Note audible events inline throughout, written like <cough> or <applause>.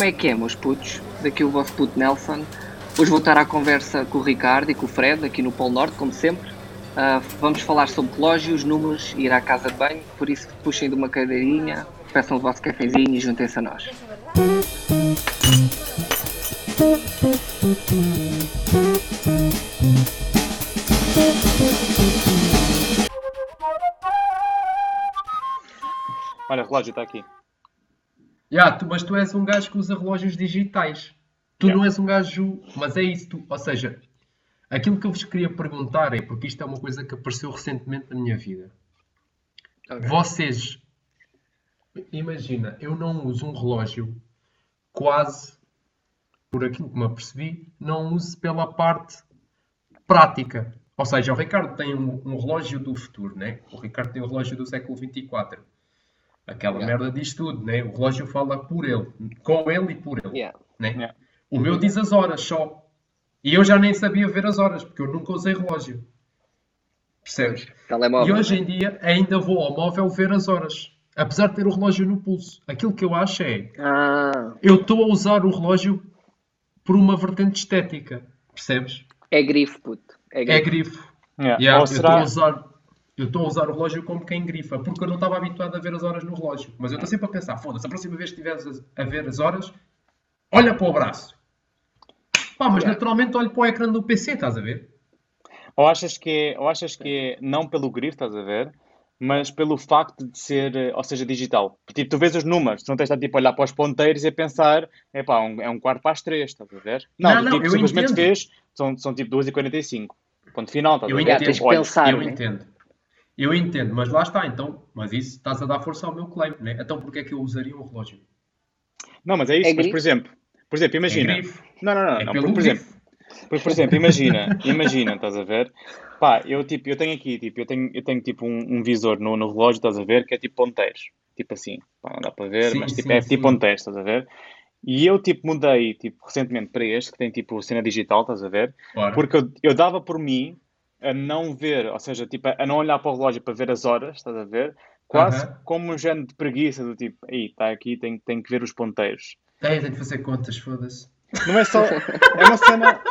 como é que é, meus putos? Daqui o vosso puto Nelson. Hoje vou estar à conversa com o Ricardo e com o Fred, aqui no Polo Norte, como sempre. Uh, vamos falar sobre relógios, números ir à casa de banho, por isso puxem de uma cadeirinha, peçam o vosso cafezinho e juntem-se a nós. Olha, o relógio está aqui. Yeah, tu, mas tu és um gajo que usa relógios digitais. Tu Yeah. não és um gajo. Mas é isso. Tu, ou seja, aquilo que eu vos queria perguntar é, porque isto é uma coisa que apareceu recentemente na minha vida. Ok. Vocês. Imagina, eu não uso um relógio quase, por aquilo que me apercebi, não uso pela parte prática. Ou seja, o Ricardo tem um, um relógio do futuro, né? O Ricardo tem o relógio do século 24. Aquela Yeah. merda diz tudo, né? O relógio fala por ele, com ele e por ele, Yeah. né? Yeah. O meu diz as horas só. E eu já nem sabia ver as horas, porque eu nunca usei relógio. Percebes? E Telemóvel. hoje né? em dia ainda vou ao móvel ver as horas. Apesar de ter o relógio no pulso. Aquilo que eu acho é. Ah, Eu estou a usar o relógio por uma vertente estética. Percebes? é grifo, puto. É É grifo. grifo. Yeah. Yeah, Ou Eu estou a usar. Eu estou a usar o relógio como quem grifa, porque eu não estava habituado a ver as horas no relógio. Mas eu estou sempre a pensar, foda-se, a próxima vez que estiveres a ver as horas, olha para o braço. Pá, mas naturalmente olho para o ecrã do PC, estás a ver? Ou achas que é, ou achas que é não pelo grifo, estás a ver? Mas pelo facto de ser, eh, ou seja, digital. Tipo, tu vês os números, tu não tens de tipo, a olhar para os ponteiros e a pensar, epá, um, é um quarto para as três, estás a ver? Não, Não, tu, não, tipo, eu simplesmente entendo. vês, são, são tipo 2h45. Ponto final, estás Eu a ver? Entendo. tens de olha, pensar, Eu né? entendo. Eu entendo, mas lá está, então. Mas isso estás a dar força ao meu claim, né? Então porquê é que eu usaria um relógio? Não, mas é isso, É mas por exemplo, por exemplo, imagina. É. Não, não, não, É não, por, por exemplo, por, por exemplo, imagina, <laughs> imagina, estás a ver? Pá, eu tipo, eu tenho aqui, tipo, eu tenho, eu tenho tipo um, um visor no, no relógio, estás a ver, que é tipo ponteiros. Tipo assim, pá, não dá para ver, Sim, mas tipo, sim, é sim. tipo ponteiros, estás a ver? E eu tipo mudei tipo recentemente para este, que tem tipo cena digital, estás a ver? Ora. Porque eu, eu dava por mim a não ver, ou seja, tipo, a não olhar para o relógio para ver as horas, estás a ver? Quase como um género de preguiça do tipo, aí, está aqui, tenho, tenho que ver os ponteiros. Tem, tem de fazer contas, foda-se. Não é só. É uma cena.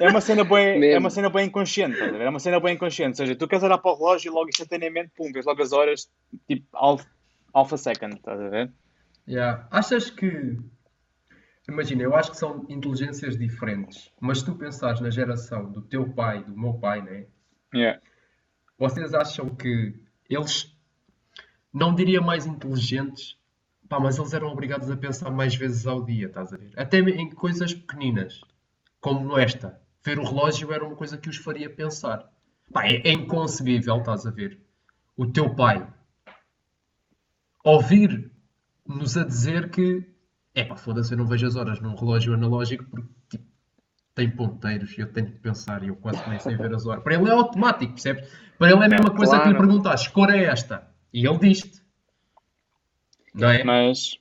É uma cena bem, é uma cena bem inconsciente, estás a ver? É uma cena bem inconsciente. Ou seja, tu queres olhar para o relógio e logo instantaneamente, pum, vês logo as horas, tipo alpha, alpha second, estás a ver? Yeah. Achas que. Imagina, eu acho que são inteligências diferentes, mas se tu pensares na geração do teu pai, do meu pai, né? Yeah. Vocês acham que eles, não diria mais inteligentes, pá, mas eles eram obrigados a pensar mais vezes ao dia, estás a ver? Até em coisas pequeninas, como esta. Ver o relógio era uma coisa que os faria pensar. Pá, é, é inconcebível, estás a ver? O teu pai ouvir-nos a dizer que, é pá, foda-se, eu não vejo as horas num relógio analógico porque, tipo, tem ponteiros e eu tenho que pensar e eu quase nem sei ver as horas. Para ele é automático, percebes? Para ele é a mesma coisa que lhe Claro. perguntas, que cor é esta? E ele diz-te. Não é? Mas.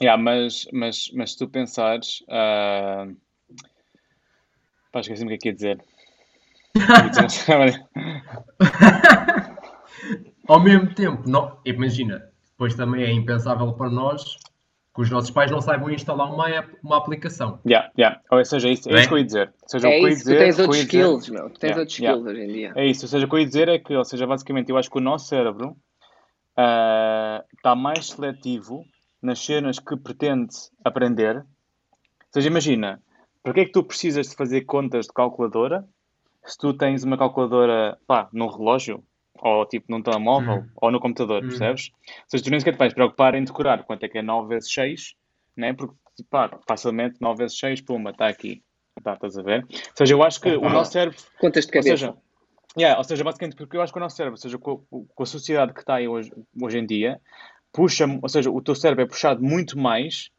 Yeah, mas, mas, mas se tu pensares. Uh... Pá, esqueci-me o que é que ia dizer. <laughs> Ao mesmo tempo, não, imagina, depois também é impensável para nós que os nossos pais não saibam instalar uma, app- uma aplicação. Yeah, yeah. Ou seja, é isso, é Não é? isso que eu ia dizer. Ou seja, o É que eu ia isso, tu dizer, tens que eu outros dizer- skills, meu. Tu tens Yeah, outros yeah. skills hoje em dia. É isso, ou seja, o que eu ia dizer é que, ou seja, basicamente, eu acho que o nosso cérebro ah, está mais seletivo nas cenas que pretende aprender. Ou seja, imagina, para que é que tu precisas de fazer contas de calculadora se tu tens uma calculadora, pá, num relógio, ou tipo num telemóvel, Hum. ou no computador, Hum. percebes? Ou seja, tu nem sequer te vais preocupar em decorar quanto é que é 9 vezes 6, né? Porque, pá, facilmente 9 vezes 6, puma, está aqui. Tá, estás a ver? Ou seja, eu acho que o Opa. nosso cérebro Contas de ou cabeça. seja, yeah, ou seja, basicamente, porque eu acho que o nosso cérebro, ou seja, com, com a sociedade que está aí hoje, hoje em dia, puxa, ou seja, o teu cérebro é puxado muito mais,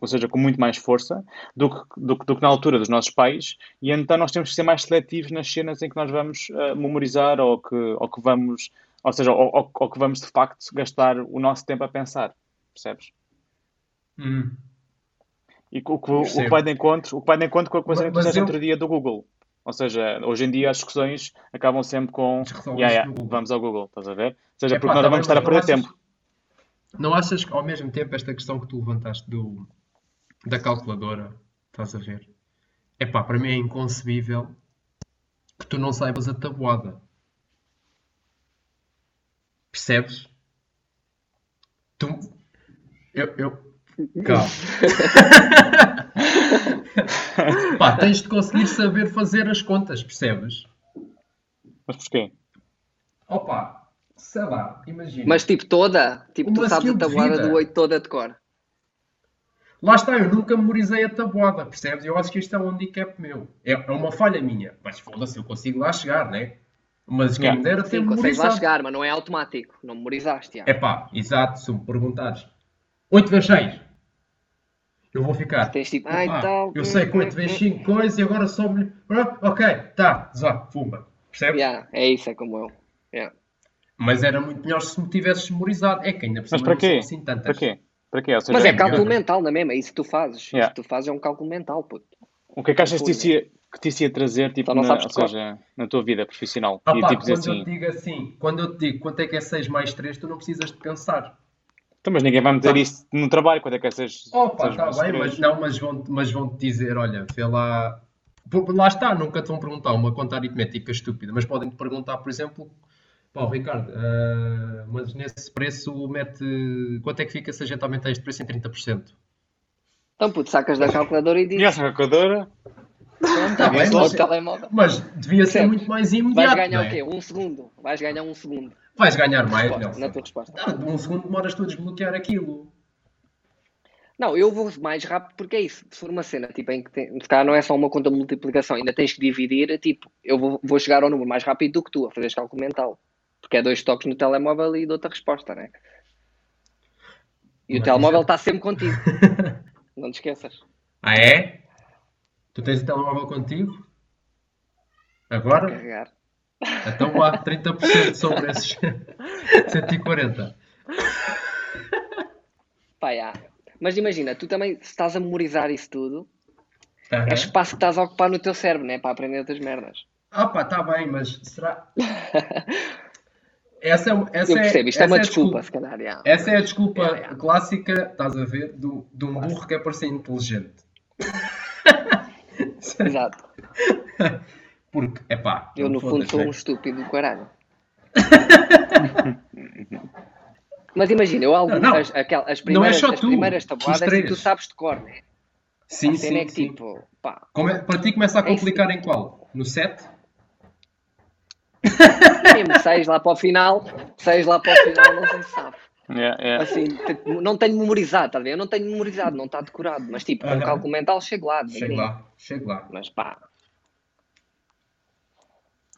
ou seja, com muito mais força, do que, do, do que na altura dos nossos pais, e então nós temos que ser mais seletivos nas cenas em que nós vamos ah, memorizar ou que, ou que vamos, ou seja, ou, ou- ou que vamos de facto gastar o nosso tempo a pensar, percebes? Hum. E o que, o que vai de encontro, o que vai de encontro com a coisa Mas- que mas eu- outro dia do Google. Ou seja, hoje em dia as discussões acabam sempre com yeah, yeah, vamos ao Google, estás a ver? Ou seja, Epá, porque nós tá vamos estar a perder tempo. Não achas que ao mesmo tempo esta questão que tu levantaste do, da calculadora, estás a ver? Epá, para mim é inconcebível que tu não saibas a tabuada. Percebes? Tu. Eu. eu... Calma. <laughs> Pá, tens de conseguir saber fazer as contas, percebes? Mas porquê? Opa, sei lá, imagina. Mas tipo toda, tipo tu Uma sabes a tabuada do 8 toda de cor. Lá está, eu nunca memorizei a tabuada, percebes? Eu acho que isto é um handicap meu. É, é uma falha minha. Mas foda-se, eu consigo lá chegar, né? Mas quem Yeah. me dera ter Sim, consegues lá memorizado. chegar, mas não é automático. Não memorizaste, já. É pá, exato, se me perguntares 8 vezes 6, eu vou ficar. Tens tipo, "Epá, ai tal. eu sei que 8 vezes 5 coisas e agora só-me. Ah, Ok, tá, zá, pumba. Percebes? Yeah, é isso, é como eu. Yeah. Mas era muito melhor se me tivesses memorizado. É que ainda cima para quê? assim tantas. Para quê? Para quê? Seja, Mas é é cálculo melhor. mental, não é mesmo? É isso que tu fazes. Yeah. Isso que tu fazes é um cálculo mental, puto. o que é que achas que te ia, que te ia trazer tipo, na, sabes ou seja, na tua vida profissional? Ah e pá, tipo quando eu assim, te digo assim, quando eu te digo quanto é que é 6 mais 3, tu não precisas de pensar. então, mas ninguém vai meter Tá. isso no trabalho, quando é que essas. Opa, essas está bem, três? mas não, mas vão, mas vão-te dizer, olha, vê lá. Lá está, nunca te vão perguntar uma conta aritmética estúpida, mas podem-te perguntar, por exemplo, pá, Ricardo, ah, mas nesse preço mete. Quanto é que fica se a gente aumentar este preço em 30%? Então, puto, sacas da calculadora e E dizes. essa calculadora? Tá bem, Só o mas, telemóvel. mas devia ser muito mais Vais imediato. ganhar não é? o quê? Um segundo. Vais ganhar um segundo. Vais ganhar mais, Resposta, Nelson. na tua resposta. Ah, de um segundo demoras tu a desbloquear aquilo. Não, eu vou mais rápido porque é isso. Se for uma cena tipo, em que tem, se calhar não é só uma conta de multiplicação, ainda tens que dividir, é tipo, eu vou, vou chegar ao número mais rápido do que tu a fazer cálculo mental. Porque é dois toques no telemóvel e dou-te a resposta, né? E o Mas telemóvel isso está sempre contigo. <laughs> Não te esqueças. Ah, é? Tu tens o telemóvel contigo? Agora? Carregar. Então há 30% sobre esses <laughs> 140. Pá, já. Mas imagina, tu também, se estás a memorizar isso tudo, Aham. é espaço que estás a ocupar no teu cérebro, né? Para aprender outras merdas. Ah pá, está bem, mas será... <laughs> Essa é, essa Eu percebo, isto é uma a desculpa, se calhar, já. Essa é a desculpa Yeah, yeah. clássica, estás a ver, do, de um burro que é para ser inteligente. <laughs> Exato. Porque, é pá, Eu, no fundo, sou um estúpido do caralho. <laughs> Mas imagina, eu algumas, Não, não. as, aquel- as Não é primeiras, só as tu, primeiras tabuadas três. tu sabes de cor, né? Sim, a sim, é que sim. tipo, pá, Come- Para ti começa a É complicar em qual? No 7? Mesmo seis lá para o final, seis lá para o final, não sei se sabe. Yeah, yeah. Assim, tipo, não tenho memorizado, tá a ver? Eu não tenho memorizado, não está decorado, mas tipo, com Aham. cálculo mental chego lá, Chego lá, chego lá. Mas pá.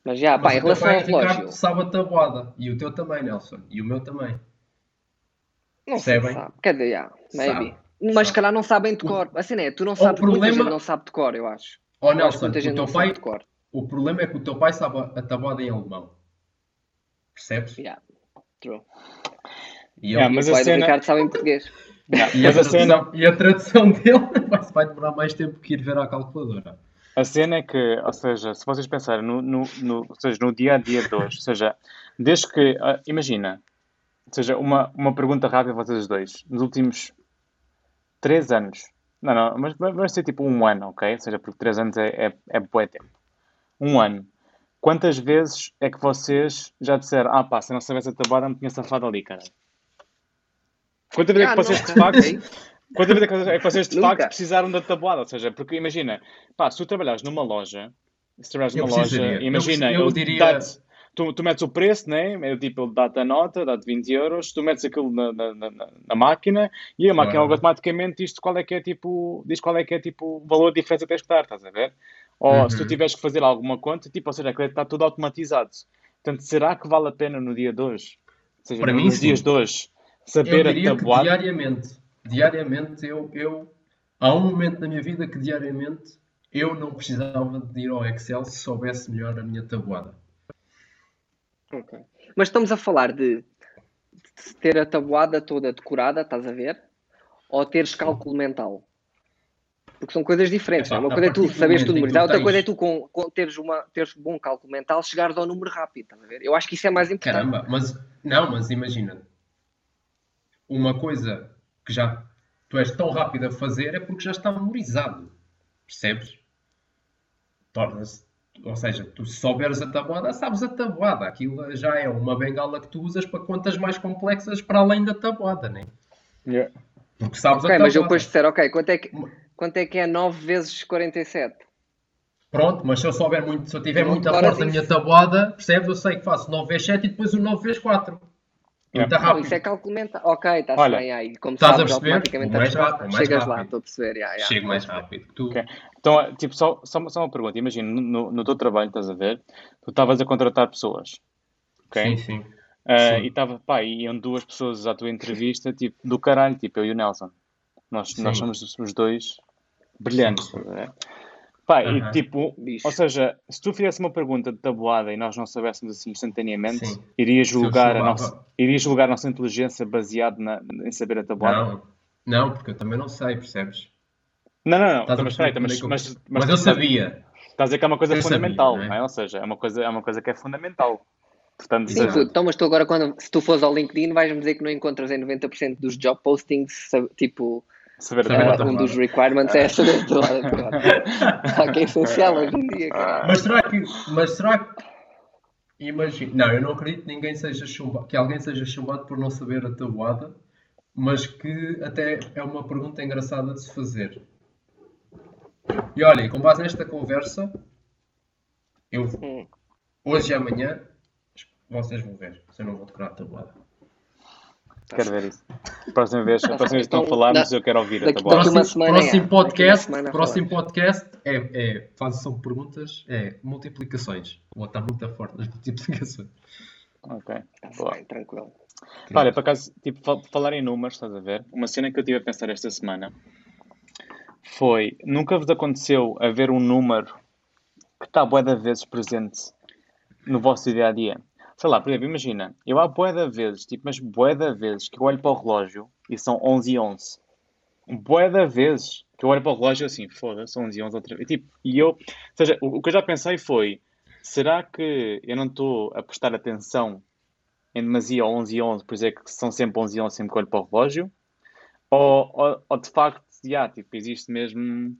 Mas já, pá, Mas em o relação ao relógio, sabe a tabuada. E o teu também, Nelson. E o meu também. não percebem? sabe. Quer dizer, já, maybe. Sabe. Mas Sabe. se calhar não sabem de cor. Assim é, tu não sabes, muita problema- gente não sabe de cor, eu acho. Eu acho que Nelson, muita o gente teu não pai, sabe de cor. O problema é que o teu pai sabe a tabuada em alemão. Percebes? Yeah, true. E, Yeah, ele- E mas o a pai do cena- Ricardo sabe em português. Yeah, e, a Mas a cena, tradução, e a tradução dele <laughs> vai, vai demorar mais tempo que ir ver à calculadora. a cena é que, ou seja, se vocês pensarem no, no, no, ou seja, no dia a dia de hoje, ou seja, desde que, ah, imagina, ou seja, uma, uma pergunta rápida a vocês dois, nos últimos três anos, não, não, mas vai vai ser tipo um ano, ok? Ou seja, porque três anos é, é, é bué tempo. Um ano. Quantas vezes é que vocês já disseram, ah pá, se eu não soubesse a tabuada, me tinha safado ali, cara? Quantas vezes é Ah, <laughs> que vocês de facto. Quantas vezes é que vocês de facto precisaram da tabuada? Ou seja, porque imagina, pá, se tu trabalhas numa loja, se trabalhas Eu numa loja. Eu imagina, eu ele diria- tu, tu metes o preço, né? É tipo, ele dá-te a nota, dá-te 20 euros, tu metes aquilo na, na, na- na- na máquina e a máquina automaticamente diz qual é que é tipo, diz qual é que é tipo o valor de diferença que tens que dar, estás a ver? Ou se tu Uhum. tiveres que fazer alguma conta, tipo, ou seja, aquilo está tudo automatizado. Portanto, será que vale a pena no dia de hoje? Ou seja, Para mim, nos sim. dias de hoje, Eu saber a diria que tabuada? diariamente, diariamente eu, eu, há um momento na minha vida que diariamente eu não precisava de ir ao Excel se soubesse melhor a minha tabuada. Ok. Mas estamos a falar de de ter a tabuada toda decorada, estás a ver? Ou teres cálculo mental? Porque são coisas diferentes. Não é? Uma coisa é tu saberes tudo memorizar, outra tens- coisa é tu com, com teres, uma, teres bom cálculo mental, chegares ao número rápido, estás a ver? Eu acho que isso é mais importante. Caramba, mas não, mas imagina, uma coisa que já tu és tão rápido a fazer é porque já está memorizado. Percebes? Torna-se. Ou seja, tu se souberes a tabuada, sabes a tabuada. Aquilo já é uma bengala que tu usas para contas mais complexas para além da tabuada, né? Yeah. Porque sabes Ok, a mas eu tabuada. depois disser, ok, quanto é que, quanto é, que é 9 vezes 47? Pronto, mas se eu souber muito, se eu tiver Não muita decoras força na minha tabuada, percebes? Eu sei que faço 9 vezes 7 e depois o 9 vezes 4. Muito Yeah. Não, rápido. isso é cálculo mental. Ok, está-se Olha, bem aí. Como estás a sabes, perceber? automaticamente mais estás- rápido, mais chegas lá, rápido. estou a perceber. yeah, yeah. Chego mais rápido que tu. Ok. Então, é, tipo, só, só, só uma pergunta. Imagina, no, no teu trabalho, estás a ver? Tu estavas a contratar pessoas. Ok? Sim, sim. Ah, Sim. e estava, pá, e iam duas pessoas à tua entrevista, tipo, do caralho, tipo, eu e o Nelson. Nós, nós somos os dois brilhantes. A ver? Pá, e tipo, Bicho. ou seja, se tu fizesse uma pergunta de tabuada e nós não soubéssemos assim instantaneamente, Sim. irias julgar, a chumava- nossa, irias julgar a nossa inteligência baseado na, em saber a tabuada? Não, não, porque eu também não sei, percebes? Não, não, não. A perceber espera aí, mas, como é mas, mas, Mas eu tu- sabia. Estás a dizer que é uma coisa Eu sabia, fundamental, não é? não é? Ou seja, é uma coisa, é uma coisa que é fundamental. Portanto, Sim, seja, tu, então, mas tu agora, quando, se tu fores ao LinkedIn, vais-me dizer que não encontras em 90% dos job postings, tipo, saber tabuada. um dos requirements é saber a tabuada. Pá, que é essencial hoje em dia, cara. Mas será que. Mas será que. Imagina. Não, eu não acredito que ninguém seja chumbado, que alguém seja chumbado por não saber a tabuada, mas que até é uma pergunta engraçada de se fazer. E olha, com base nesta conversa, eu Hum. hoje e amanhã vocês vão ver se eu não vou decorar a tabuada. Quero ver isso. Próxima vez, a próxima vez que estão a Então, falar, mas eu quero ouvir daqui- daqui uma Próximo, semana, próximo podcast, semana próximo podcast é, é faz, são perguntas, é multiplicações. Vou estar muito forte nas multiplicações. Ok. Está-se Boa. bem, tranquilo. Olha, por acaso, tipo, fal- falar em números, estás a ver? Uma cena que eu tive a pensar esta semana foi, nunca vos aconteceu haver um número que está bué de vezes presente no vosso dia a dia? Sei lá, por exemplo, imagina, eu há bué de vezes, tipo, mas bué de vezes que eu olho para o relógio e são 11 e 11. Bué de vezes que eu olho para o relógio assim, foda-se, são 11 e 11 outra vez. E, tipo, e eu, ou seja, o, o que eu já pensei foi, será que eu não estou a prestar atenção em demasia ao 11 e 11, por é que são sempre 11 e 11 sempre que olho para o relógio? Ou, ou, ou de facto, já, tipo, existe mesmo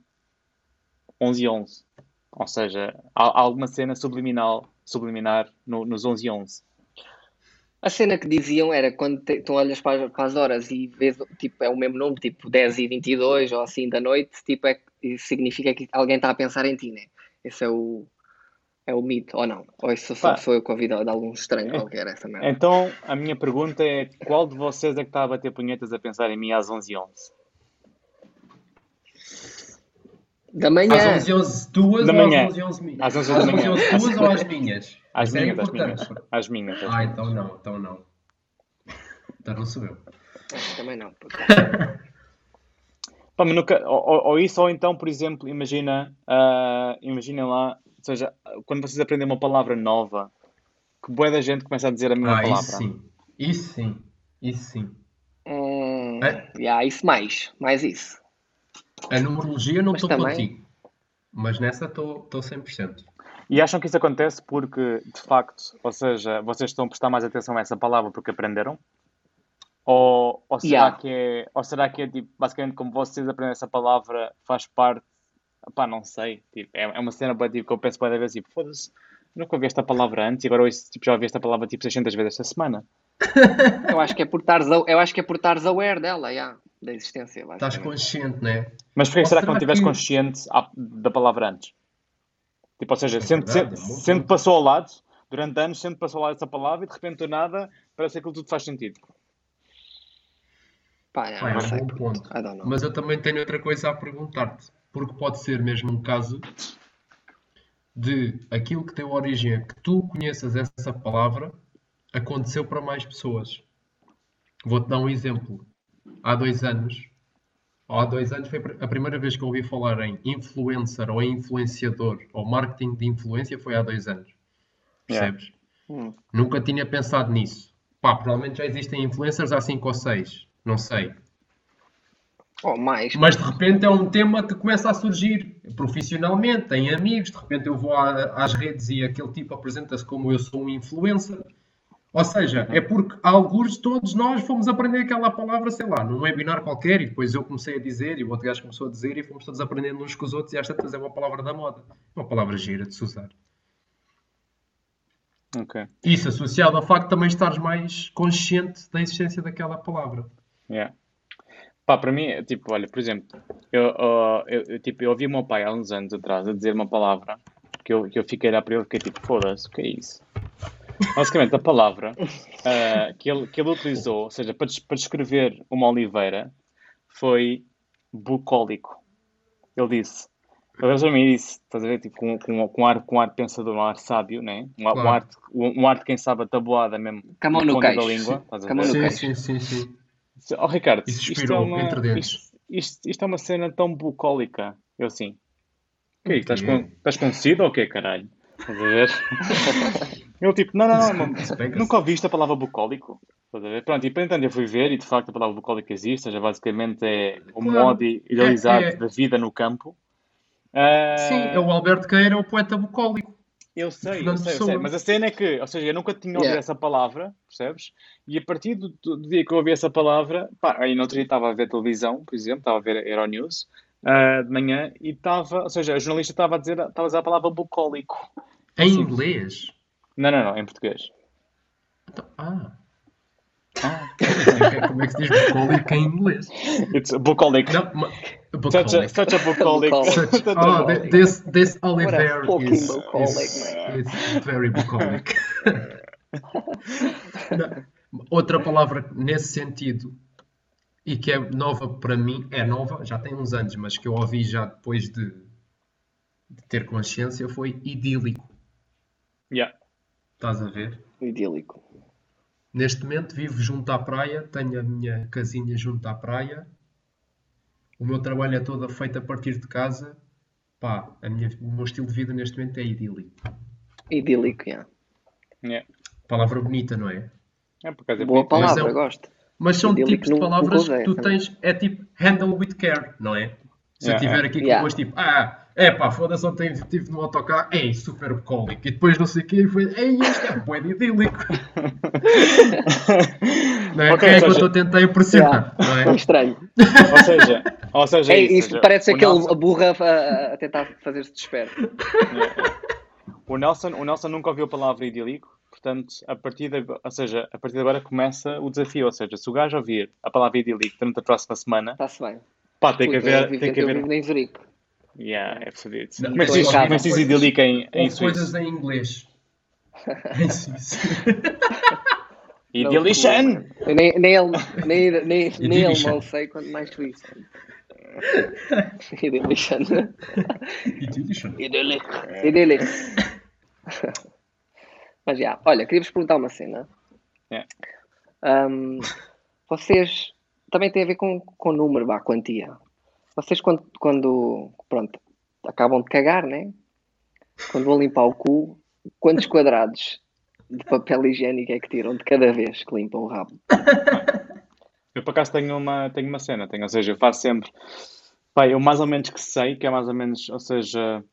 11 e 11? Ou seja, há, há alguma cena subliminal, subliminar no- nos 11 e 11? A cena que diziam era quando te- tu olhas para, as- para as horas e vês, tipo, é o mesmo número, tipo 10 e 22 ou assim da noite, tipo, é, significa que alguém está a pensar em ti, né? Esse é o, é o mito, ou não? Ou isso só sou eu que ouvi de, de algum estranho qualquer, essa merda. Então, a minha pergunta é, qual de vocês é que está a bater punhetas a pensar em mim às 11 e 11? Da manhã, Às 11 11 tuas Da ou manhã. às 11 11 minhas? Às 11 Às da 11 manhã. 11 tuas ou às minhas? Às Isso é minhas, às minhas. Às minhas. às Ah, então não, então não. Então não sou eu. também não. Pá, mas nunca, ou, ou- isso, ou então, por exemplo, imagina, ah, imaginem lá, ou seja, quando vocês aprendem uma palavra nova, que boa da gente começa a dizer a mesma Ah, palavra. isso sim. Isso sim. Isso sim. Hum, É? yeah, isso mais, mais isso. A numerologia não estou também- contigo. Mas nessa estou estou 100%. E acham que isso acontece porque, de facto, ou seja, vocês estão a prestar mais atenção a essa palavra porque aprenderam? Ou, ou será Yeah. que é, ou será que é tipo, basicamente como vocês aprendem essa palavra faz parte, pá, não sei, tipo, é, é uma cena bué, tipo, que eu penso para vezes, tipo, foda-se, nunca ouvi esta palavra antes e agora ouço, tipo, já ouvi esta palavra tipo 600 vezes esta semana. <laughs> Eu acho que é por estares, a- eu acho que é por estares aware dela, yeah, da existência. Estás consciente, não é? Mas porquê Ou será que será não estiveste que- consciente à- da palavra antes? Tipo, ou seja, É sendo, verdade, sendo, é sendo passou ao lado, durante anos, sendo passou ao lado essa palavra e de repente do nada, parece que aquilo tudo faz sentido. Pá, é não um sei. bom ponto. Mas eu também tenho outra coisa a perguntar-te. Porque pode ser mesmo um caso de aquilo que deu origem a que tu conheças essa palavra aconteceu para mais pessoas. Vou-te dar um exemplo. Há dois anos, há dois anos foi a primeira vez que eu ouvi falar em influencer ou influenciador ou marketing de influência foi há dois anos. Percebes? Hum. Nunca tinha pensado nisso. Pá, provavelmente já existem influencers há 5 ou 6. Não sei. Ou mais. Mas de repente é um tema que começa a surgir profissionalmente, em amigos. De repente eu vou à- às redes e aquele tipo apresenta-se como eu sou um influencer. Ou seja, é porque alguns, todos nós fomos aprender aquela palavra, sei lá, num webinar qualquer, e depois eu comecei a dizer, e o outro gajo começou a dizer, e fomos todos aprendendo uns com os outros, e esta é uma palavra da moda. Uma palavra gira de se usar. Ok. Isso associado ao facto de também estares mais consciente da existência daquela palavra. Yeah. Pá, para mim, é tipo, olha, por exemplo, eu, uh, eu, eu, tipo, eu ouvi o meu pai há uns anos atrás a dizer uma palavra que eu, que eu fiquei a olhar para ele e fiquei tipo, foda-se, o que é isso? Basicamente, a palavra uh, <laughs> que, ele, que ele utilizou, ou seja, para, para descrever uma oliveira, foi bucólico. Ele disse, ele para mim disse, estás a ver, tipo, com, com, com, ar, com ar pensador, um ar sábio, né? um, ar- um, Claro. ar, um, um ar de quem sabe a tabuada mesmo Com a mão na no queixo. da língua. estás a ver? no Sim, sim, sim, sim. Oh, Ricardo, E isto é, uma, entre dentes. isto, isto, isto é uma cena tão bucólica. Eu assim, o que é isto? Estás com, estás com sida ou o quê, caralho? Estás a ver? <laughs> Ele tipo, não, não, não, Isso nunca ouviste a palavra bucólico? Estás a ver? Pronto, e para então eu fui ver e de facto a palavra bucólico existe, ou seja, basicamente é o Claro. modo idealizado É- é- da vida no campo. Ah, Sim, é o Alberto Queira, o poeta bucólico. Eu sei, eu sei, eu sei, mas a cena é que, ou seja, eu nunca tinha ouvido Yeah. essa palavra, percebes? E a partir do, do dia que eu ouvi essa palavra, pá, aí no outro dia estava a ver televisão, por exemplo, estava a ver Euronews ah, de manhã e estava, ou seja, a jornalista estava a dizer, estava a usar a palavra bucólico. Em Sim. inglês? Não, não, não, em português. Então, ah. Ah. Como é que se diz bucólico em inglês? It's bucólico. Não, ma- Such a, such a. Bucólico. Such, a oh, th- this this a is, bucolic, is it's very bucolic. <laughs> Não, Outra palavra nesse sentido e que é nova para mim, é nova, já tem uns anos, mas que eu ouvi já depois de, de ter consciência foi idílico. Yeah. Estás a ver? Idílico. Neste momento vivo junto à praia, tenho a minha casinha junto à praia. O meu trabalho é todo feito a partir de casa. Pá, a minha, o meu estilo de vida neste momento é idílico. Idílico, yeah. Yeah. Palavra bonita, não é? É, por acaso é Boa bonito. palavra, Mas é um- gosto. Mas são Idílico tipos de palavras que tu também. tens, é tipo handle with care, não é? Se eu Yeah, tiver yeah. aqui Yeah. com depois tipo, ah, é pá, foda-se, ontem estive no autocarro, ei, super bucólico. E depois não sei o quê, e foi, ei, isto é bué de idílico. <laughs> não é? Ok, Quem é que eu estou a tentar impressionar, não Foi é? estranho. Ou seja, ou seja, É, isso, seja, parece aquele Nelson- a burra a, a tentar fazer-se desperto. O Nelson, o Nelson nunca ouviu a palavra idílico, portanto, a partir de, agora- ou seja, a partir de agora começa o desafio, ou seja, se o gajo ouvir a palavra idílico durante a próxima semana, Está-se bem. pá, tem que Puta, eu haver, tem que haver, vivo em Zurique. Yeah, é fodido. Tô diz, se diz idílico em, em coisas em inglês. <laughs> Em suíço. <laughs> Eu nem, nem, ele, nem, nem, nem Idilition. alemão sei, quanto mais suíço. <laughs> Idilition. Idílico. Idílico. Mas já, olha, queria-vos perguntar uma cena. É. Ahm, vocês também tem a ver com, com número, vá, quantia. Vocês quando, quando pronto, acabam de cagar, né? Quando vão limpar o cu, quantos quadrados de papel higiênico é que tiram de cada vez que limpam o rabo? Eu por acaso tenho uma, tenho uma cena, tenho, ou seja, eu faço sempre, pá, eu mais ou menos que sei que é mais ou menos, ou seja,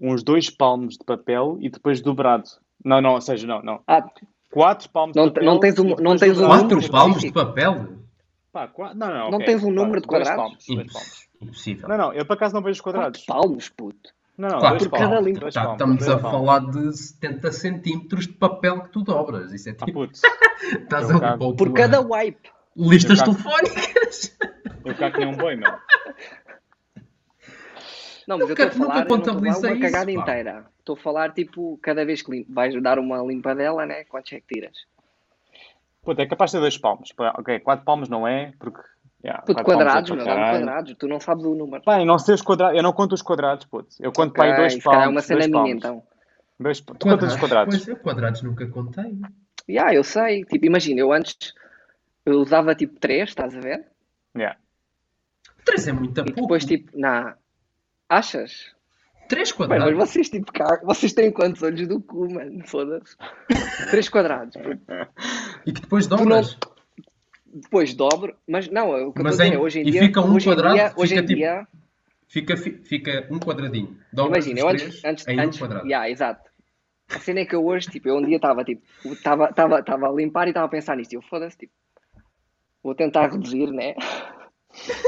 uns dois palmos de papel e depois dobrado. Não, não, ou seja, não, não. Ah, Quatro palmos Não de papel. não tens um- não tens um dobrado. número Quatro palmos de papel? Pá, qua- Não, não, Não ok, tens um pá, número de dois quadrados? palmos, dois palmos. Impossível. Não, não, eu por acaso não vejo os quatro quadrados. palmos, puto. Não, não, Quatro dois cada palmos. limpa. dois Tá- palmos, estamos dois a palmos. falar de 70 centímetros de papel que tu dobras. Isso é Ah, tipo. putz, <laughs> Estás a cago. limpar o Por cada wipe. Listas Eu telefónicas. eu cá que nem um boi, meu. Não, mas eu estou a falar, nunca eu não a falar contabilizei uma cagada isso, pá. inteira. Estou a falar, tipo, cada vez que lim- vais dar uma limpadela, né? Quantos é que tiras? Puta, é capaz de ser dois palmos. Ok, quatro palmos não é, porque... Yeah, Puto, palmos quadrados, meu, dá-me quadrados. Tu não sabes o número. Eu não sei os quadrados, eu não conto os quadrados, puto. Eu conto para aí dois calhar é palmos. uma cena dois minha, palmos. então. Dois, tu contas os quadrados. Pois eu, quadrados nunca contei. Já, eu sei. Tipo, imagina, eu antes eu usava tipo 3, estás a ver? Yeah. Três é muito E pouco. depois tipo, na achas? Três Bem, quadrados. mas vocês tipo, cá, vocês têm quantos olhos do cu, mano? Foda-se. 3 quadrados. E que depois Tu não- dobras. Depois dobro, mas não, o que eu Mas dizer em- é hoje em e dia. fica um hoje quadrado, dia, hoje fica em tipo- dia Fica, fi- fica um quadradinho. Dobras Imagina, eu antes, antes, em antes, um quadrado. yeah, exato. A cena é que eu hoje, tipo, eu um dia estava tipo, estava tava, tava a limpar e estava a pensar nisto. E eu foda-se, tipo, vou tentar reduzir, né?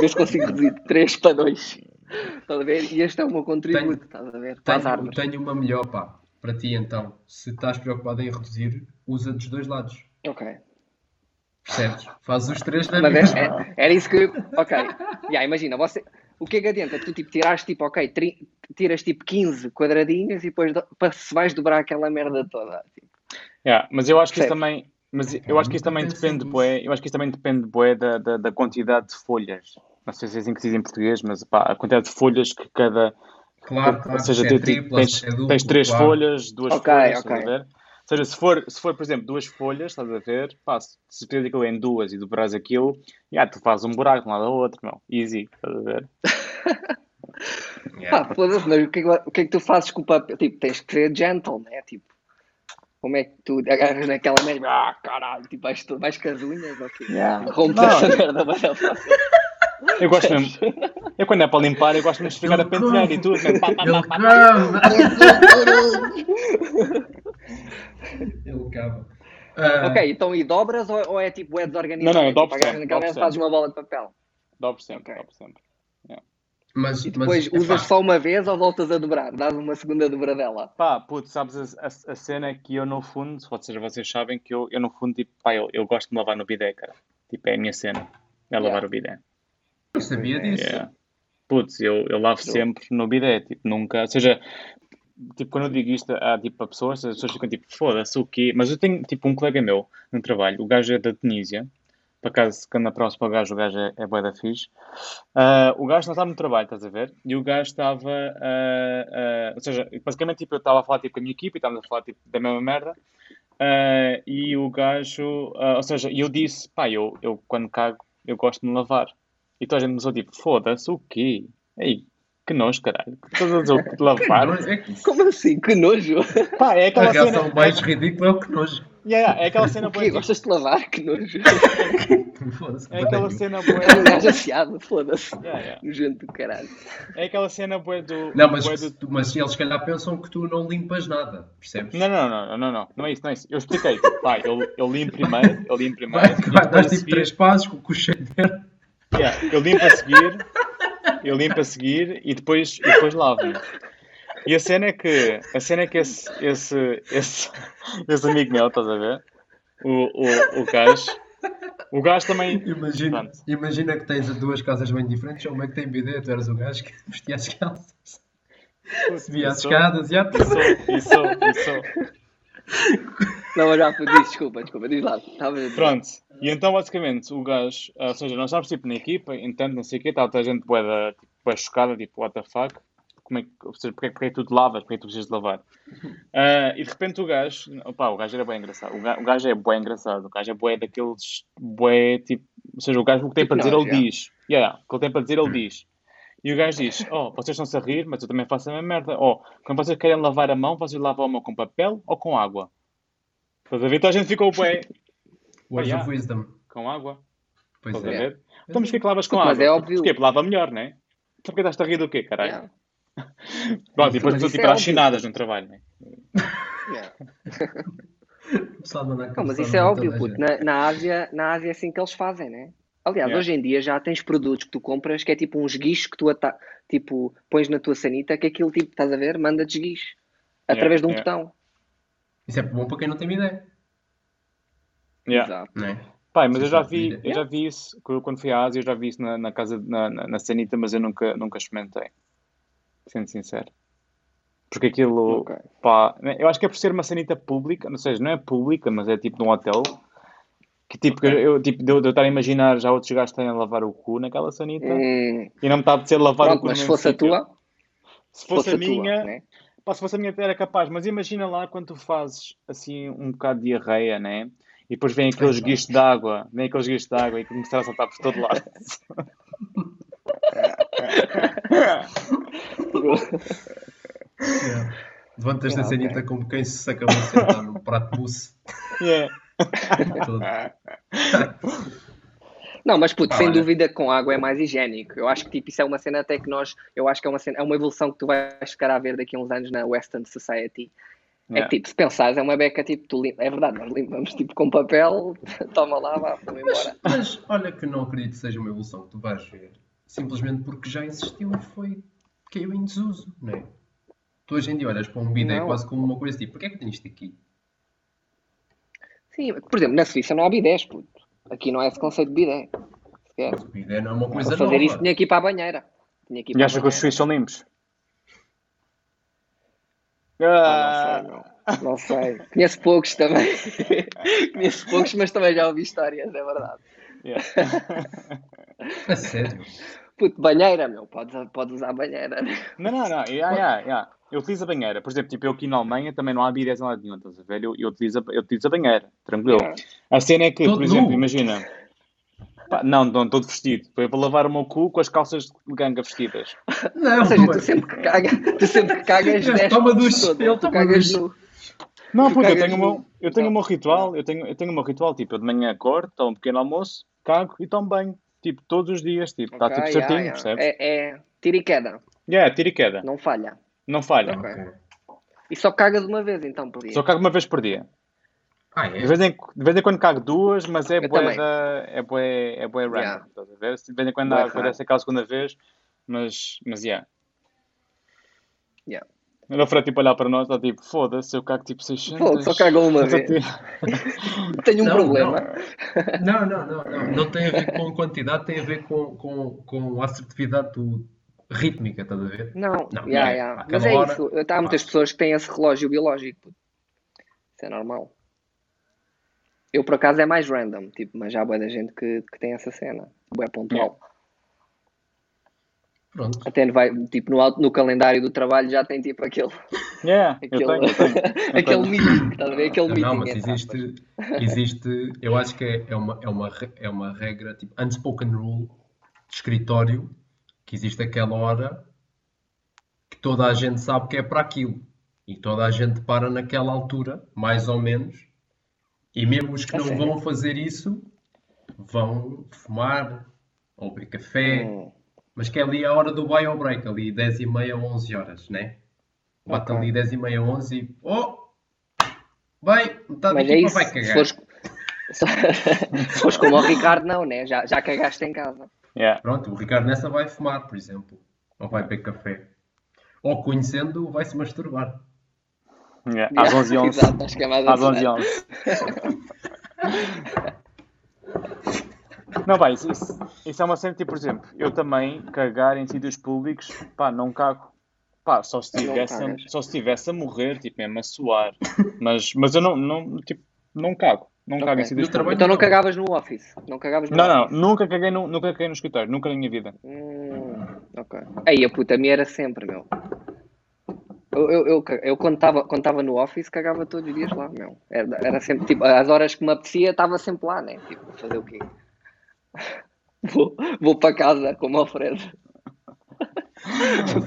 Ver se consigo reduzir de 3 para 2. Estás a ver? E este é o meu contributo, estás a ver? Tenho, tenho uma melhor, pá, para ti então. Se estás preocupado em reduzir, usa dos dois lados. Ok. Percebes? Faz os três na Mas mesma. é- é- era isso que. Ok. Yeah, imagina, você. O que é que adianta? Tu tipo, tirares tipo, ok, tri- tiras tipo 15 quadradinhos e depois do- se vais dobrar aquela merda toda. Tipo. Yeah, mas eu acho que isso também, mas eu acho que isso também depende, bué, eu acho que isso também depende, bué, da, da, da quantidade de folhas. Não sei se é assim que se diz em português, mas pá, a quantidade de folhas que cada, Claro, claro. ou seja, se é tu- tu tripla, tens, se é duplo, tens três claro. folhas, duas Ok, folhas, ok. Seja, se for, se for, por exemplo, duas folhas, estás a ver? Pá, se se tiveres aquilo em duas e dobras aquilo, yeah, tu fazes um buraco de um lado ao outro, meu. Easy, estás a ver? Yeah. <laughs> Pá, foda-se, mas o que, é que, o que é que tu fazes com o papel? Tipo, tens que ser gentle, né? Tipo, como é que tu agarras naquela merda? Ah, caralho, tipo, vais, tu- vais com as unhas, ok? Yeah. Rompes Não. essa merda, mas é fácil. Eu gosto mesmo, eu quando é para limpar, eu gosto mesmo de ficar a pentear e tudo, né? pá, pá, Ele pá, cava. Ele cava. Ok, então e dobras ou, ou é tipo, é desorganizado? Não, não, eu dobro tipo, sempre, naquela fazes sempre. uma bola de papel. Dobro sempre, Ok. dobro sempre. Mas, E depois mas, usas epá, só uma vez ou voltas a dobrar? Dás uma segunda dobradela. Pá, puto, sabes, a, a, a cena é que eu no fundo, ou seja, vocês sabem que eu, eu no fundo, tipo, pá, eu, eu gosto de me lavar no bidé, cara. Tipo, é a minha cena, é lavar Yeah. o bidé. Eu sabia disso. Yeah. Putz, eu, eu lavo True. sempre no bidé, tipo, nunca, ou seja, tipo, quando eu digo isto a, tipo, a pessoas, as pessoas ficam tipo, foda-se, o quê? Mas eu tenho, tipo, um colega meu no trabalho, o gajo é da Tunísia, por acaso, quando na próxima o gajo, o gajo é, é bué da fixe, Ah, o gajo não estava no trabalho, estás a ver? E o gajo estava, ah, ah, ou seja, basicamente, tipo, eu estava a falar, tipo, com a minha equipe e estávamos a falar, tipo, da mesma merda, e o gajo, ou seja, eu disse, pá, eu, eu quando cago, eu gosto de me lavar. E toda a gente começou, tipo, foda-se, o quê? Ei, que nojo, caralho. Estás a dizer o que lavar? Não, é que isso- Como assim? Que nojo! Pá, é A aquela reação cena, mais ridícula é o que nojo. yeah, yeah, é aquela cena boa, tipo, Gostas de lavar? Que nojo! É aquela cena Um boa, gajo afiado, foda-se. yeah, yeah. Nojento do caralho. é aquela cena boa do, Não, mas, do tu- mas eles se calhar pensam que tu não limpas nada, percebes? Não, não, não, não, não, não, não é isso, não é isso. Eu expliquei, tipo, pá, eu, eu limpo primeiro, eu limpo primeiro, Vai, vai, dás a tipo três passos com o cocheiro. Yeah, eu limpo a seguir, eu limpo a seguir e depois, e depois lavo-me. E a cena é que, a cena é que esse, esse, esse, esse amigo meu, estás a ver? O, o, o gajo, o gajo também, Imagina, Pronto. imagina que tens duas casas bem diferentes, ou uma é que tem bidê, tu eras o gajo que vestia as calças. Subia as escadas e já isso, isso, isso. Não, mas já, diz, desculpa, desculpa, diz lá. Pronto, e então basicamente o gajo, ou seja, nós estávamos tipo na equipa, entanto, não sei o quê, estava toda a gente bué, da- tipo, bué chocada, tipo, what the fuck, como é que, ou seja, porque, é que- porque é que tu te lavas, porque é que tu precisas de lavar? Ah, e de repente o gajo, opá, o gajo era bem engraçado, o gajo, o gajo é bué engraçado, o gajo é bué daqueles, bué, tipo, ou seja, o gajo o que tem Tipo para dizer ele diz, yeah, o que ele tem para dizer ele diz. E o gajo diz, oh, vocês estão-se a rir, mas eu também faço a mesma merda. Oh, quando vocês querem lavar a mão, vocês lavam a mão com papel ou com água? Estás a ver? Então a gente ficou bué, <laughs> Words yeah. of Wisdom. com água. Pois Estás a é. ver? Então, mas porquê que lavas com Mas água? é Porque- óbvio. Porquê? Lava melhor, não é? Então porquê estás a rir do quê, caralho? Yeah, <laughs> Pronto, e depois Mas tu isso tipo é às chinadas no trabalho, não é? yeah. <laughs> Não, mas isso é óbvio, toda a puto. Na, na, Ásia, na Ásia é assim que eles fazem, né? Aliás, Yeah. hoje em dia já tens produtos que tu compras que é tipo um esguicho que tu ata tipo, pões na tua sanita, que aquilo tipo, estás a ver, manda de esguicho. Através de um yeah. botão. Isso é bom para quem não tem ideia, Yeah. Exato. é? Pai, mas eu já vi, eu já vi isso, quando fui à Ásia, eu já vi isso na, na casa, na, na, na sanita, mas eu nunca, nunca experimentei. Sendo sincero. Porque aquilo, Ok. pá, eu acho que é por ser uma sanita pública, não sei, não é pública, mas é tipo num hotel, que tipo, eu, eu, tipo, de eu de eu estar a imaginar já outros gajos estarem a lavar o cu naquela sanita, Hum, e não me está a apetecer lavar o pronto, cu no mas se fosse a tua, Se se fosse a tua, minha, né? Pá, se fosse a minha era capaz, mas imagina lá quando tu fazes assim um bocado de diarreia, né? E depois vem aqueles Epá. guichos de água, vem aqueles guichos de água e começar a saltar por todo lado. <laughs> Yeah. Levantas da Ah, sanita como quem se acabou de sentar num prato de mousse. <laughs> Yeah. <laughs> Não, mas puto, Pá, sem dúvida com água é mais higiênico. Eu acho que tipo, isso é uma cena até que nós, eu acho que é uma cena, é uma evolução que tu vais ficar a ver daqui a uns anos na Western Society. É Yeah. que tipo, se pensares, é uma beca tipo, tu lim... é verdade, nós limpamos tipo com papel, <laughs> toma lá, vá, vamos Mas, embora. mas olha que não acredito que seja uma evolução que tu vais ver. Simplesmente porque já existiu e foi. caiu em desuso, não é? Tu hoje em dia olhas para um bidé quase como uma coisa tipo, porquê é que tenho isto aqui? Sim, por exemplo, na Suíça não há bidés, puto. Aqui não há esse conceito de bidé. Bidé não é uma coisa Para fazer nova. isso tinha que ir para a banheira. Tinha que ir E para achas a que os suíços são limpos? Ah, não sei, meu. Não sei. Conheço poucos também. <laughs> Conheço poucos, mas também já ouvi histórias, é verdade. yeah. <laughs> A sério? Puto, banheira, meu. Podes, podes usar banheira. Não, não, não. Yeah, yeah, yeah. Eu utilizo a banheira. Por exemplo, tipo, eu aqui na Alemanha também não há bidés em lado nenhum, estás a ver? Eu, eu, utilizo, a- eu utilizo a banheira, tranquilo. Yeah. A cena é que, Todo por exemplo, nu? imagina. Pá, não, não, todo vestido. Foi para lavar o meu cu com as calças de ganga vestidas. Não, Ou seja, tu mas- sempre que cagas, tu sempre que cagas, Ele toma duche, ele tu toma cagas duche. Não, Tu puta, eu tenho, o meu, nu. eu tenho o meu ritual, eu tenho, eu tenho o meu ritual, tipo, eu de manhã acordo, tomo um pequeno almoço, cago e tomo banho. Tipo, todos os dias, tipo, está tipo yeah, certinho, yeah. percebes? É, é tira e queda, Yeah, tira e queda. não falha. Não falha. Ok. Ok. E só caga de uma vez então por dia. Só cago uma vez por dia. Ah, De é? vez em, de vez em quando cago duas, mas é da, é bué, é bué random, Yeah. estás a ver? De vez em quando raro. acontece aquela segunda vez, mas, mas yeah. Yeah. Ele foi tipo olhar para nós, está tipo, foda-se, eu cago tipo 600. Fogo, só caga uma vez. te- <laughs> Tenho um Não, problema. Não, não, não, não. Não tem a ver com quantidade, tem a ver com, com, com a assertividade do, rítmica, estás a ver? Não, Não, yeah, é. yeah. Mas é hora- isso. Há muitas pessoas que têm esse relógio biológico. Isso é normal. Eu, por acaso, é mais random, tipo, mas já há boa da gente que, que tem essa cena. Boa pontual. Pronto. Até no, vai, tipo, no, alto- no calendário do trabalho já tem tipo aquele, Yeah, eu aquele, tenho, eu tenho. eu <laughs> aquele tenho. meeting, estás a ver? Aquele Não, meeting. não, mas existe, existe, eu acho que é, é uma, é, uma, é uma regra, tipo, unspoken rule de escritório, que existe aquela hora que toda a gente sabe que é para aquilo. E toda a gente para naquela altura, mais ou menos, e mesmo os que A não sério? vão fazer isso, vão fumar, ou beber café, Hum, mas que é ali a hora do bio break, ali 10 e meia, 11 horas, né? Bate Ok. ali 10 e meia, 11 e... Oh! Bem, metade da mas é isso. vai Se cagar. fores, <laughs> se fores como o Ricardo, não, né? Já, já cagaste em casa. Yeah. Pronto, o Ricardo nessa vai fumar, por exemplo. Ou vai beber café. Ou conhecendo, vai se masturbar. Yeah. Às 11 h 11 Exato, acho que é mais Às 11 acertado. h 11 Não, pá, isso, isso, isso é uma cena, tipo, por exemplo, eu também cagar em sítios públicos, pá, não cago. Pá, só se Não tivesse, a, só se tivesse a morrer, tipo, mesmo a suar. Mas, mas eu não, não, tipo, não cago. Não cago Ok. em sítios públicos. Então não cagavas no office? Não cagavas no Não, não, office? nunca caguei no, nunca caguei no escritório, nunca na minha vida. Hum, ok. Aí a puta, a minha era sempre, meu. Eu, eu, eu, eu quando estava quando tava no office cagava todos os dias lá, meu. Era, era sempre, tipo, às horas que me apetecia, estava sempre lá, né? Tipo, fazer o quê? <laughs> Vou, vou para casa, como o Alfredo. <laughs>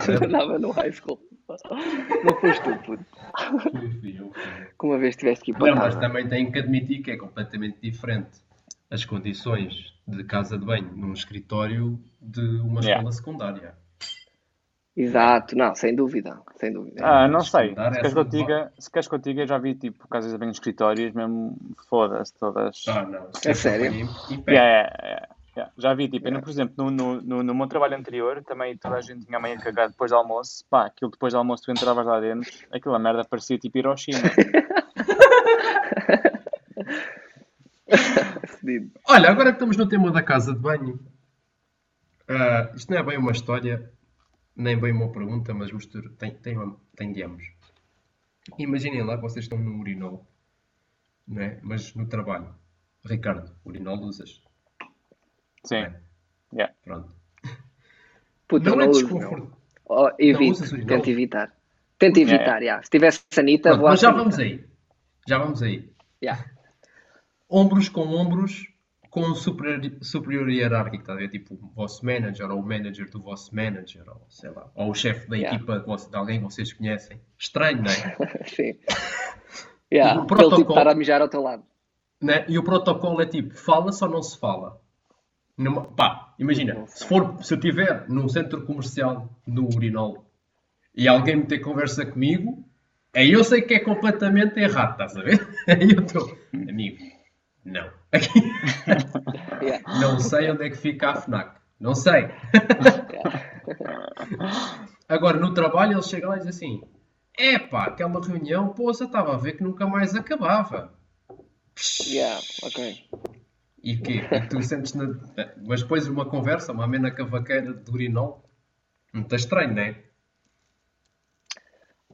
Tu andava no high school. Não foste tu, puto. Que uma vez tiveste que ir para Não, mas também tenho que admitir que é completamente diferente as condições de casa de banho num escritório de uma Yeah. escola secundária. Exato, não, sem dúvida, sem dúvida. Ah, não sei. Se queres, eu diga, se queres que eu já vi, tipo, casas de banho de escritórios, mesmo, foda-se, todas. Ah, não. É sério? Em pé. Yeah, yeah, yeah, yeah. Já vi, tipo, ainda, por exemplo, no, no, no, no meu trabalho anterior, também toda a gente tinha a mãe a cagar depois do almoço. Pá, aquilo depois do almoço tu entravas lá dentro, aquela merda parecia tipo Hiroshima. <laughs> Olha, agora que estamos no tema da casa de banho, ah, isto não é bem uma história, nem bem uma pergunta, mas mistura, tem, tem, uma- tem de ambos. Imaginem lá que vocês estão no urinol, não é? mas no trabalho. Ricardo, urinol usas? Sim. não é? Yeah. Pronto. Puta, Não é não uso, desconforto. meu. Oh, evite, tento evitar. Tento evitar, Yeah. yeah. Se tivesse sanita, Pronto, vou mas já sanita. vamos aí. Já vamos aí. Yeah. Ombros com ombros com um superior, superior hierárquico, ver? Tipo o vosso manager ou o manager do vosso manager, ou sei lá, ou o chefe da Yeah. equipa de, de alguém que vocês conhecem. Estranho, não é? <laughs> Sim. Yeah. O tipo protocolo- estar a mijar ao teu lado. Né? E o protocolo é tipo, fala-se ou não se fala? Numa- pá, imagina, se for, se eu estiver num centro comercial, no urinol, e alguém meter conversa comigo, Aí eu sei que é completamente errado, estás a ver? <laughs> Aí eu estou, amigo, não. <laughs> Aqui, não sei onde é que fica a FNAC. Não sei. Agora, no trabalho, ele chega lá e diz assim: Epá, aquela reunião, poça, estava a ver que nunca mais acabava. Yeah, ok. E que, e tu sentes na... Mas depois uma conversa, uma amena cavaqueira de urinol, muito estranho, não é?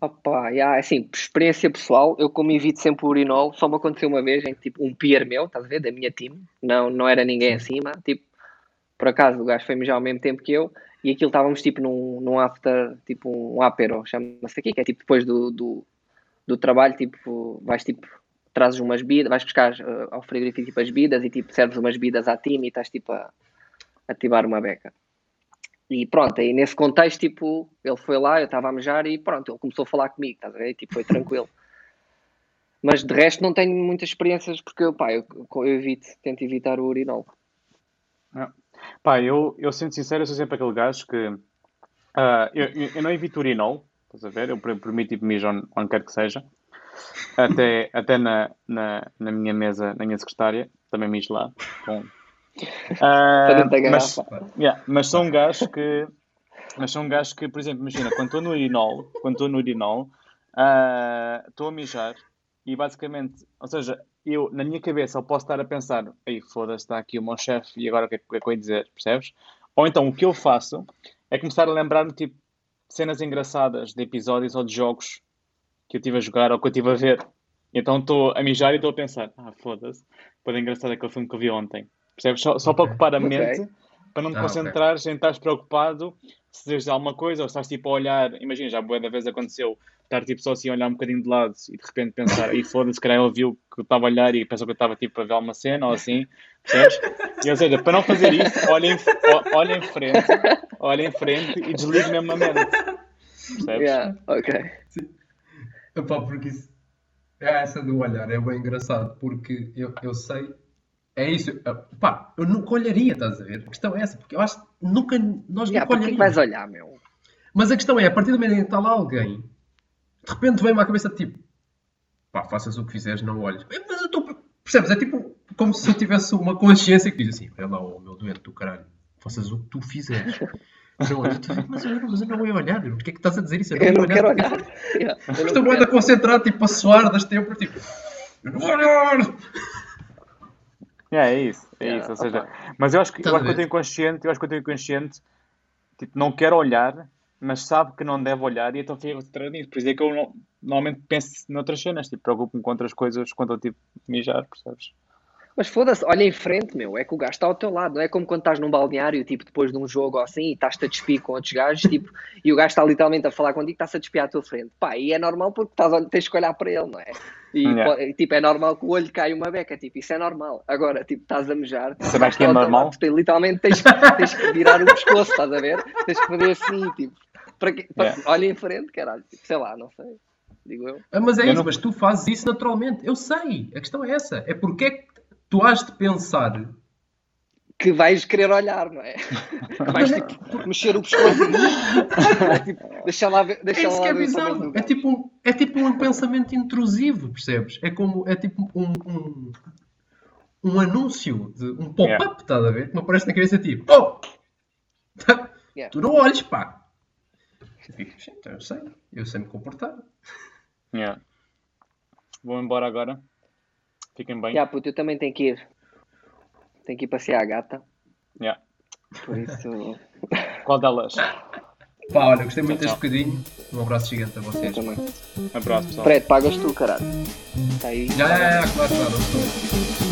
Opa, yeah, assim, por experiência pessoal, eu como evito sempre o urinol, só me aconteceu uma vez em que, tipo, um peer meu, estás a ver, da minha team, não, não era ninguém acima, tipo, por acaso o gajo foi mijar ao mesmo tempo que eu, e aquilo estávamos, tipo, num, num after, tipo, um apero, chama-se aqui, que é, tipo, depois do, do, do trabalho, tipo, vais, tipo, trazes umas bebidas, vais buscar eh, ao frigorífico, tipo, as bebidas, e, tipo, serves umas bebidas à team e estás, tipo, a, ativar uma beca. E pronto, aí nesse contexto, tipo, ele foi lá, eu estava a mejar e pronto, ele começou a falar comigo, estás a ver? Tipo, foi tranquilo. <laughs> Mas de resto não tenho muitas experiências porque pá, eu, eu evito, tento evitar o urinol. Pá, eu, eu sendo sincero, eu sou sempre aquele gajo que ah, eu, eu, não evito urinol, estás a ver? Eu mim tipo mijo onde quer que seja. Até, até na, na, na minha mesa, na minha secretária, também mijo lá. Dentro da mas, yeah, mas sou um gajo que mas sou um que, por exemplo, imagina, quando estou no urinol, quando estou no urinol, ah, estou a mijar e basicamente, ou seja, eu na minha cabeça eu posso estar a pensar, ei, foda-se, está aqui o meu chefe e agora o que é que o que é que eu ia dizer, percebes? Ou então o que eu faço é começar a lembrar-me tipo cenas engraçadas de episódios ou de jogos que eu estive a jogar ou que eu estive a ver. Então estou a mijar e estou a pensar, ah, foda-se, pode engraçado aquele filme que eu vi ontem. Percebes? Só, só para Ok. ocupar a Ok. mente, para não te Ah, concentrares em estar preocupado se dizes alguma coisa ou estás tipo a olhar. Imagina, já boa da vez aconteceu estar tipo só assim a olhar um bocadinho de lado e de repente pensar, aí foda-se, se calhar ele viu que eu estava a olhar e pensou que eu estava tipo a ver uma cena ou assim, percebes? E, ou seja, para não fazer isso, olha em, olha em frente, olha em frente e desligue mesmo a mente. Percebes? Yeah, ok. Epá, porque isso. É essa do olhar, é bem engraçado, porque eu, eu sei. É isso. Pá, eu nunca olharia, estás a ver? A questão é essa, porque eu acho que nunca. Nós Yeah, nunca que é que vais olharíamos. olhar, meu? Mas a questão é, a partir do momento em que está lá alguém, de repente vem-me à cabeça tipo, pá, faças o que fizeres, não olhes. Mas eu estou. Percebes? É tipo como se eu tivesse uma consciência que diz assim: olha lá, o meu doente do caralho, faças o que tu fizeres. <laughs> Não, olha, tu- mas, eu, mas eu não ia olhar, porquê é que estás a dizer isso? Eu não quero porque- olhar. Yeah, eu não Estou muito quero. concentrado, tipo, a suar das temporas, tipo, eu não vou olhar! Yeah, é isso, é Yeah, isso. Ou seja, opa. mas eu acho que, eu acho que eu tenho consciente, eu acho que eu tenho consciente, tipo, não quero olhar, mas sabe que não deve olhar e então fica concentrado nisso. Por isso é que eu não- normalmente penso noutras cenas, tipo, preocupo-me com outras coisas quando eu tipo mijar, percebes? Mas foda-se, olha em frente, meu. É que o gajo está ao teu lado. Não é como quando estás num balneário, tipo, depois de um jogo ou assim, e estás-te a despir com outros gajos, <laughs> tipo, e o gajo está literalmente a falar contigo, está-se a despir à tua frente. Pá, e é normal porque estás, a- tens que olhar para ele, não é? E, Yeah. po- tipo, é normal que o olho caia uma beca, tipo, isso é normal. Agora, tipo, estás a mejar, Será gajo que é normal? lado, tu literalmente tens, que- tens que virar o pescoço, estás a ver? Tens que fazer assim, tipo, para que, para- Yeah. olha em frente, caralho. Tipo, sei lá, não sei. Digo eu. Ah, Mas é Eu isso, não- mas tu fazes isso naturalmente. Eu sei, a questão é essa. É porque é que tu has de pensar. que vais querer olhar, não é? <laughs> Que vais tipo, mexer o pescoço e tipo, deixa lá ver, É deixa isso lá que é bizarro. É tipo, um, é tipo um pensamento intrusivo, percebes? É como, é tipo um, um, um anúncio, de, um pop-up, Yeah. estás a ver? Que me aparece na cabeça tipo, oh! Yeah. Tu não olhes, pá! Eu fico, "Gente, eu sei, eu sei me comportar. Yeah. Vou embora agora. Fiquem bem. Já, puto, eu também tenho que ir. Tenho que ir passear a gata. Yeah. Por isso, <laughs> Qual delas? Pá, olha, gostei muito deste bocadinho. Um abraço gigante a eu vocês. também. Um abraço, pessoal. Fred, pagas tu, caralho. Está aí. Já, já, já, claro, claro.